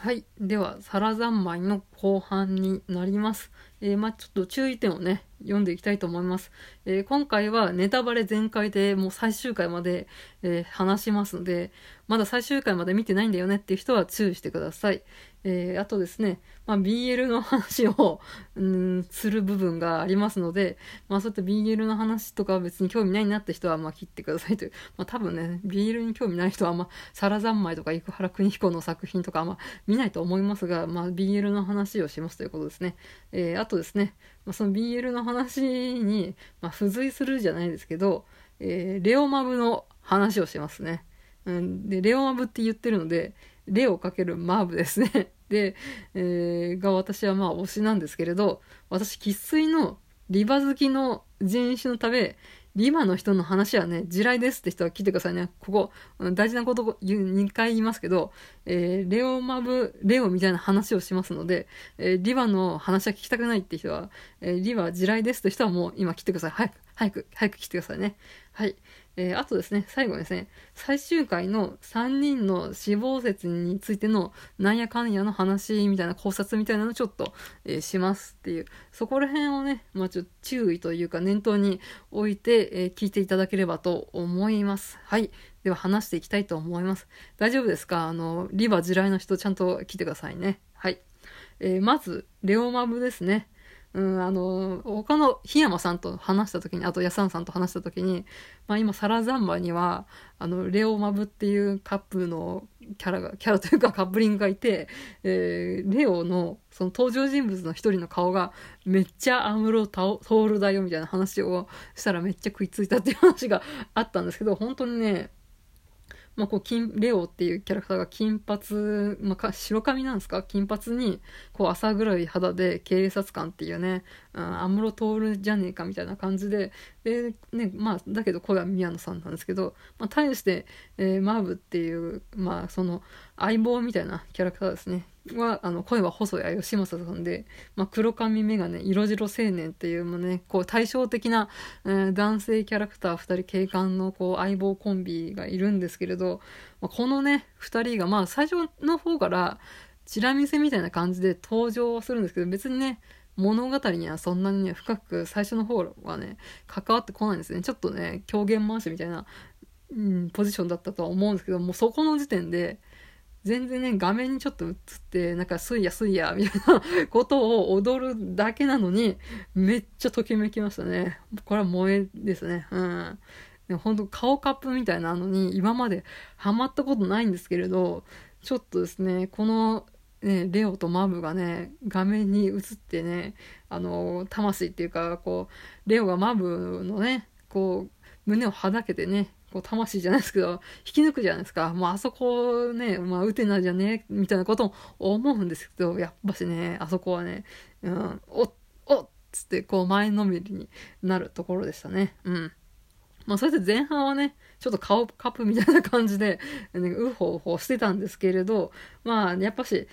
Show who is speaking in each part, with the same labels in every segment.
Speaker 1: はい。では、皿三昧の後半になります。えーまあちょっと注意点をね、読んでいきたいと思います。えー今回はネタバレ全開でもう最終回まで、えー話しますので、まだ最終回まで見てないんだよねっていう人は注意してください。えーあとですね、まあ、BL の話を、うん、する部分がありますので、まあそういった BL の話とかは別に興味ないなって人は、まあ切ってくださいという。まあ多分ね、BL に興味ない人は、まあ、皿三昧とか生原邦彦の作品とか、まあ見ないと思いますが、まあ BL の話をしますということですね。えーあとですね、まあ、その BL の話に、まあ、付随するじゃないですけど、えーレオマブの話をしますね。うん、で、レオマブって言ってるので、レオかけるマブですね。で、えーが私はまあ推しなんですけれど、私、生粋のリバ好きの人種のため、リマの人の話はね、地雷ですって人は聞いてくださいね。ここ、大事なこと2回言いますけど、えーレオマブ、レオみたいな話をしますので、えーリバの話は聞きたくないって人は、えーリバ地雷ですって人はもう今切ってください。早く、早く、早く切ってくださいね。はい。えーあとですね、最後ですね、最終回の3人の死亡説についてのなんやかんやの話みたいな考察みたいなのをちょっと、えーしますっていう、そこら辺をね、まあちょっと注意というか念頭に置いて、えー聞いていただければと思います。はい。では話していきたいと思います。大丈夫ですか？あの、リバ地雷の人ちゃんと来てくださいね。はい。えまず、レオマブですね。うん、あの、他の檜山さんと話した時に、あと安野さんと話した時に、まあ今、サラザンバには、あの、レオマブっていうカップのキャラが、キャラというかカップリングがいて、えーレオの、その登場人物の一人の顔が、めっちゃアムロトールだよみたいな話をしたらめっちゃ食いついたっていう話があったんですけど、本当にね、まあ、こう金レオっていうキャラクターが金髪、まあか、白髪なんですか？金髪にこう朝黒い肌で警察官っていうね、うん、安室徹じゃねえかみたいな感じでで、ねまあ、だけど声は宮野さんなんですけど、まあ、対して、えーマーブっていう、まあ、その相棒みたいなキャラクターですね。はあの声は細谷義正さんで、まあ、黒髪眼鏡色白青年っていうもうねこう対照的な、えー男性キャラクター2人警官のこう相棒コンビがいるんですけれど、まあ、このね2人がまあ最初の方からチラ見せみたいな感じで登場するんですけど別にね物語にはそんなにね深く最初の方はね関わってこないんですね。ちょっとね狂言回しみたいな、うん、ポジションだったとは思うんですけどもうそこの時点で全然ね画面にちょっと映ってなんかすいやすいやみたいなことを踊るだけなのにめっちゃときめきましたね。これは萌えですね。うん。でも本当顔カップみたいなのに今までハマったことないんですけれどちょっとですねこのね、レオとマブがね画面に映ってねあの魂っていうかこうレオがマブのねこう胸をはだけてねこう魂じゃないですけど引き抜くじゃないですか。もうあそこねまあ打てなじゃねみたいなことも思うんですけどやっぱしねあそこはね、うん、おっおっつってこう前のめりになるところでしたね。うん。まあそれで前半はねちょっと顔カップみたいな感じで、ね、うほうほうしてたんですけれどまあやっぱし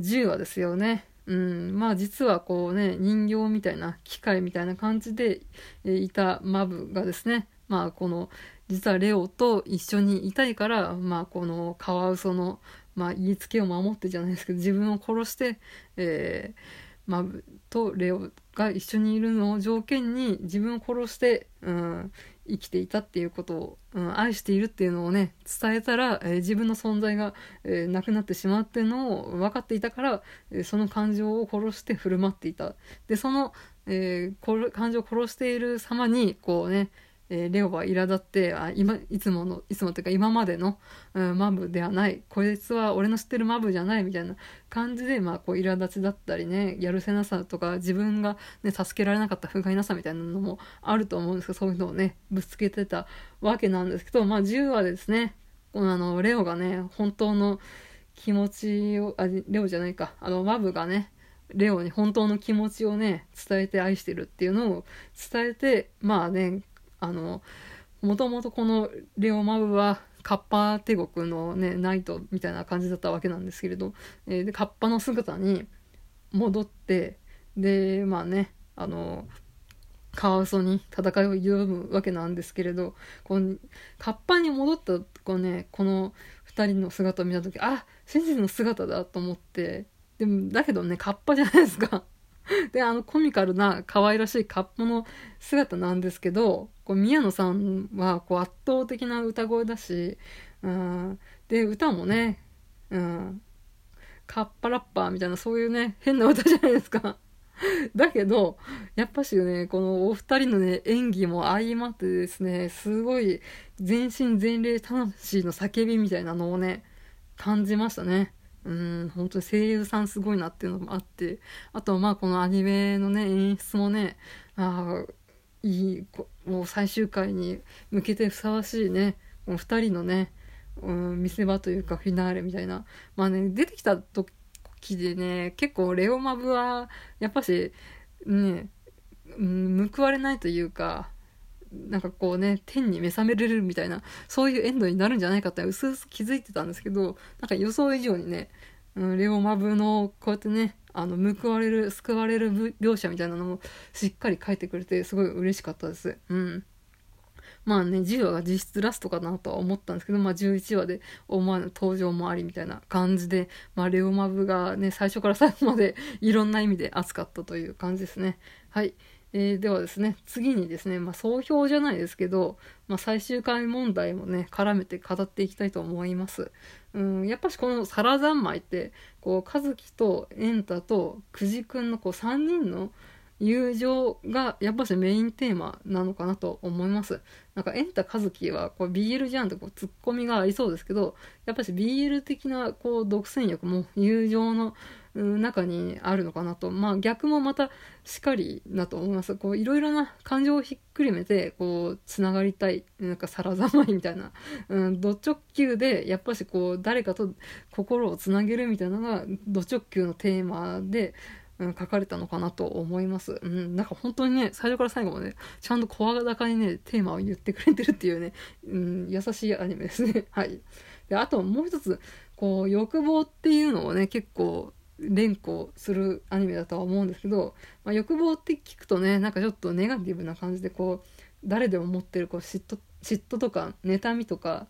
Speaker 1: 銃はですよね。うん、まあ実はこうね人形みたいな機械みたいな感じでいたマブがですねまあこの実はレオと一緒にいたいからまあこのカワウソの、まあ、言いつけを守ってじゃないですけど自分を殺して、えーマブとレオが一緒にいるのを条件に自分を殺して、うん、生きていたっていうことを、うん、愛しているっていうのをね伝えたら、えー自分の存在が、えーなくなってしまうっていうのを分かっていたから、えーその感情を殺して振る舞っていた。でその、えー感情を殺している様にこうねえーレオは苛立ってあ今いつものいつもっていうか今までの、うん、マブではない。こいつは俺の知ってるマブじゃないみたいな感じで、まあ、こう苛立ちだったりねやるせなさとか自分が、ね、助けられなかった不甲斐なさみたいなのもあると思うんですけどそういうのをねぶつけてたわけなんですけど、まあ、10話でですねこのあのレオがね本当の気持ちをあレオじゃないか。あのマブがねレオに本当の気持ちをね伝えて愛してるっていうのを伝えてまあねあのもともとこのレオマブはカッパ帝国のねナイトみたいな感じだったわけなんですけれど、えーでカッパの姿に戻ってでまあねあのカワウソに戦いを挑むわけなんですけれどこのカッパに戻ったこう、ね、この2人の姿を見た時あ真実の姿だと思ってでもだけどねカッパじゃないですか。であのコミカルな可愛らしいカッパの姿なんですけどこう宮野さんはこう圧倒的な歌声だし、うん、で歌もね、うん、カッパラッパーみたいなそういうね変な歌じゃないですか だけど、やっぱしね、このお二人のね、演技も相まってですね、すごい全身全霊魂の叫びみたいなのをね、感じましたね。うん、本当に声優さんすごいなっていうのもあって、あとまあこのアニメのね、演出もね、ああ、いい、もう最終回に向けてふさわしいね、この二人のね、うん、見せ場というかフィナーレみたいな。まあね、出てきた時でね、結構レオマブは、やっぱし、ね、うん、報われないというか、なんかこうね、天に目覚めれるみたいな、そういうエンドになるんじゃないかってうすうす気づいてたんですけど、なんか予想以上にね、うん、レオマブのこうやってね、あの、報われる、救われる描写みたいなのもしっかり書いてくれて、すごい嬉しかったです。うん。まあね、10話が実質ラストかなとは思ったんですけど、まあ11話で思わぬ登場もありみたいな感じで、まあレオマブがね、最初から最後までいろんな意味で熱かったという感じですね。はい。えー、ではですね、次にですね、まあ総評じゃないですけど、まあ最終回問題もね、絡めて語っていきたいと思います。うん、やっぱしこの皿三昧って、こう、和樹とエンタと久慈くんのこう3人の友情がやっぱしメインテーマなのかなと思います。なんか、エンタ和樹はこう BL じゃんってこうツッコミがありそうですけど、やっぱし BL 的なこう独占欲も友情の中にあるのかなと。まあ逆もまたしっかりだと思います。こういろいろな感情をひっくるめて、こう、つながりたい。なんか皿ざまいみたいな。うん、ド直球で、やっぱしこう、誰かと心をつなげるみたいなのが、ド直球のテーマで、うん、書かれたのかなと思います。うん、なんか本当にね、最初から最後まで、ちゃんと声高にね、テーマを言ってくれてるっていうね、うん、優しいアニメですね。はい。で、あともう一つ、こう、欲望っていうのをね、結構、連呼するアニメだとは思うんですけど、まあ、欲望って聞くとね、なんかちょっとネガティブな感じで、こう、誰でも持ってるこう嫉妬嫉妬とか妬みとか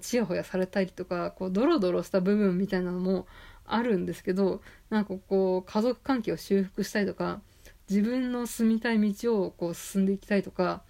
Speaker 1: ちやほやされたりとかこうドロドロした部分みたいなのもあるんですけどなんかこう家族関係を修復したいとか自分の住みたい道をこう進んでいきたいとか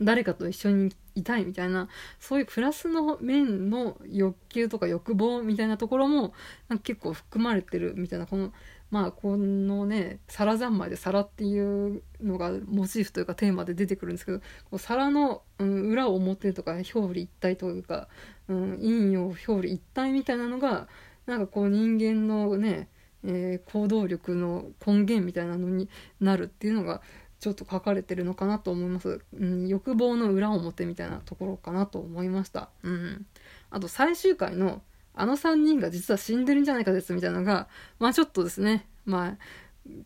Speaker 1: 誰かと一緒にいたいみたいなそういうプラスの面の欲求とか欲望みたいなところもなんか結構含まれてるみたいなこのまあこのね皿三昧で皿っていうのがモチーフというかテーマで出てくるんですけどこう皿の、うん、裏表とか表裏一体というか、うん、陰陽表裏一体みたいなのがなんかこう人間のね、えー、行動力の根源みたいなのになるっていうのがちょっと書かれてるのかなと思います。うん、欲望の裏表みたいなところかなと思いました。うん。あと最終回のあの3人が実は死んでるんじゃないかですみたいなのが、まあちょっとですね、まあ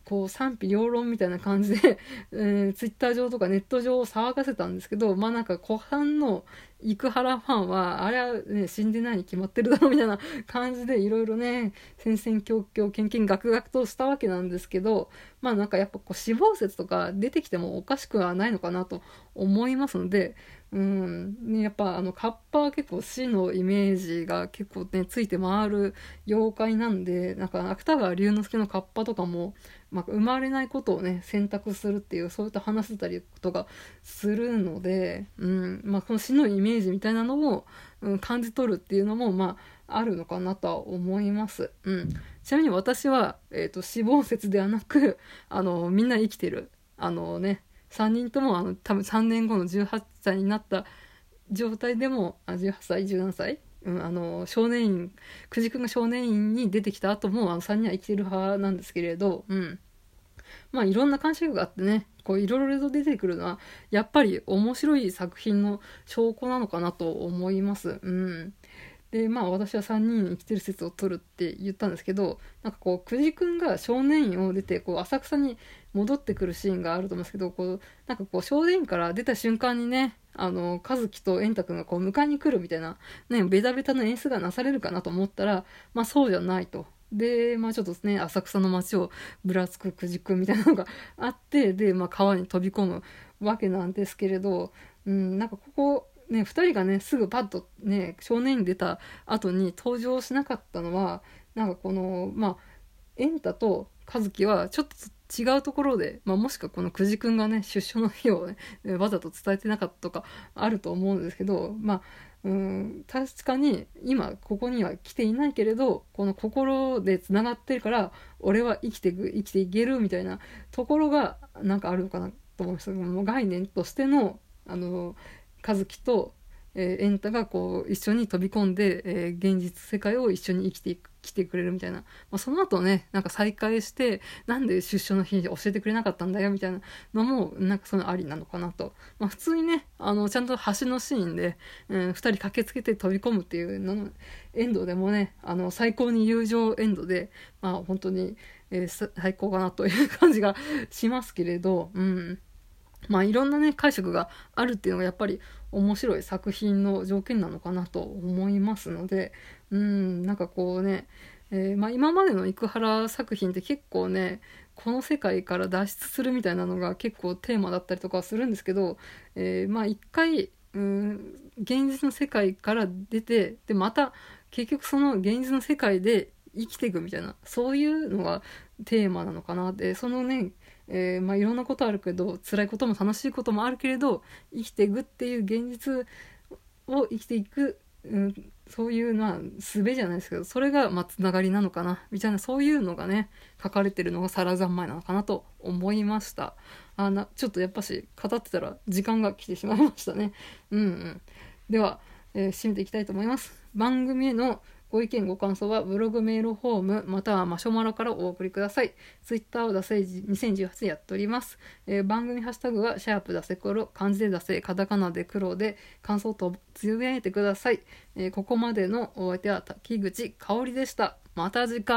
Speaker 1: こう賛否両論みたいな感じで、え ー、ツイッター上とかネット上を騒がせたんですけど、まあなんか後半の生原ファンは、あれはね、死んでないに決まってるだろみたいな感じでいろいろね、戦々恐々、けんけんがくがくとしたわけなんですけど、まあなんかやっぱこう死亡説とか出てきてもおかしくはないのかなと思いますので、うん、ね、やっぱあのカッパは結構死のイメージが結構ねついて回る妖怪なんでなんか芥川龍之介のカッパとかも、まあ、生まれないことをね選択するっていうそういった話せたりとかするので、うん。まあ、この死のイメージみたいなのも、うん、感じ取るっていうのもまああるのかなとは思います。うん、ちなみに私は、えーと死亡説ではなくあのみんな生きてるあのね3人ともあの多分3年後の18歳になった状態でもあ18歳17歳、うん、あの少年院久慈君が少年院に出てきた後もあの3人は生きてる派なんですけれど、うん、まあいろんな感触があってねこういろいろと出てくるのはやっぱり面白い作品の証拠なのかなと思います。うん。でまあ私は3人生きてる説を取るって言ったんですけどなんかこう久慈君が少年院を出てこう浅草に戻ってくるシーンがあると思うんですけどこうなんかこう少年院から出た瞬間にねあの和樹と円太君がこう迎えに来るみたいなねベタベタの演出がなされるかなと思ったらまあそうじゃないと。で、まあちょっとね、浅草の街をぶらつく久慈君みたいなのがあって、で、まあ川に飛び込むわけなんですけれど、うん、なんかここ、ね、2人がねすぐパッとね少年に出た後に登場しなかったのはなんかこのまあエンタと和樹はちょっと違うところで、まあ、もしくはこの久慈くんがね出所の日をねわざと伝えてなかったとかあると思うんですけどまあうん確かに今ここには来ていないけれどこの心でつながってるから俺は生きていく生きていけるみたいなところがなんかあるのかなと思います。もう概念としてのあの和樹と、えー、エンタがこう一緒に飛び込んで、えー、現実世界を一緒に生きていく来てくれるみたいな、まあ、その後ねなんか再会してなんで出所の日に教えてくれなかったんだよみたいなのもなんかそのありなのかなと、まあ、普通にねあのちゃんと橋のシーンで、うん、2人駆けつけて飛び込むっていうののエンドでもねあの最高に友情エンドでまあ本当に、えー、最高かなという感じがしますけれどうん。まあいろんなね解釈があるっていうのがやっぱり面白い作品の条件なのかなと思いますのでうんなんかこうね、えー、まあ、今までの生原作品って結構ねこの世界から脱出するみたいなのが結構テーマだったりとかするんですけど、えー、まあ一回うん現実の世界から出てでまた結局その現実の世界で生きていくみたいなそういうのがテーマなのかな。でそのねえー、まあ、いろんなことあるけど辛いことも楽しいこともあるけれど生きていくっていう現実を生きていく、うん、そういうのは術じゃないですけどそれがまあつながりなのかなみたいなそういうのがね書かれてるのが皿三昧なのかなと思いました。あなちょっとやっぱし語ってたら時間が来てしまいましたね。うんうん。では、えー、締めていきたいと思います。番組へのご意見ご感想はブログメールホームまたはマシュマロからお送りください。ツイッターを出せ2018やっております。えー、番組ハッシュタグはシャープ出せ黒、漢字で出せ、カタカナで黒で感想とつぶやいてください。えー、ここまでのお相手は滝口香織でした。また次回。